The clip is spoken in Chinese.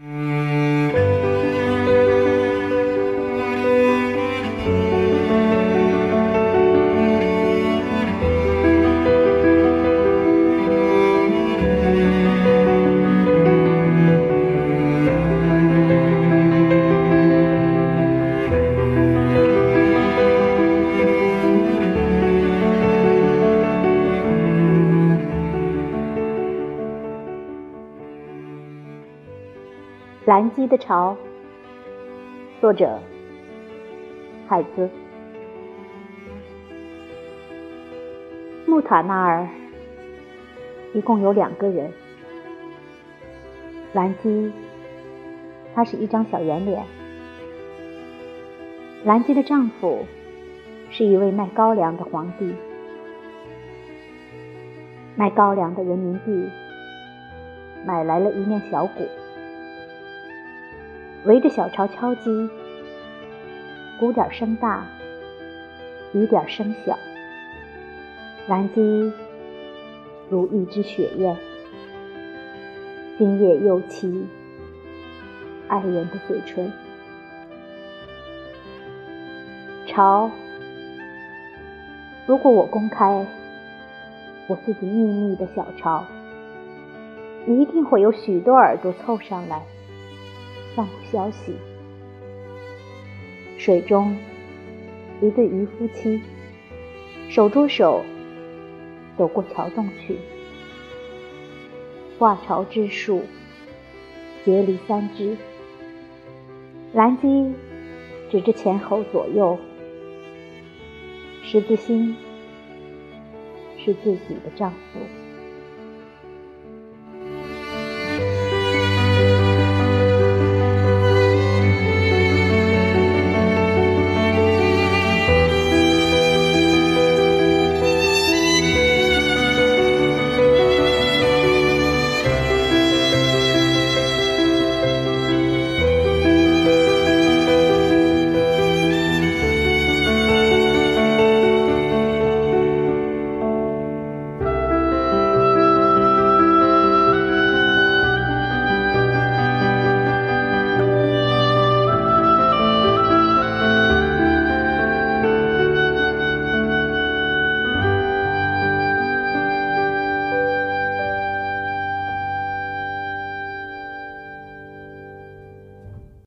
Mm. 蓝鸡的巢，作者海子。木塔那儿一共有两个人，蓝鸡，她是一张小圆脸。蓝鸡的丈夫是一位卖高粱的皇帝，卖高粱的人民币买来了一面小鼓。围着小巢敲击，鼓点声大，雨点声小。蓝鸡如一只雪雁，今夜又栖爱人的嘴唇。巢，如果我公开我自己秘密的小巢，一定会有许多耳朵凑上来。散布消息。水中，一对渔夫妻手捉手走过桥洞去。挂巢之树，结离三枝。蓝鸡指着前后左右，十字星是自己的丈夫。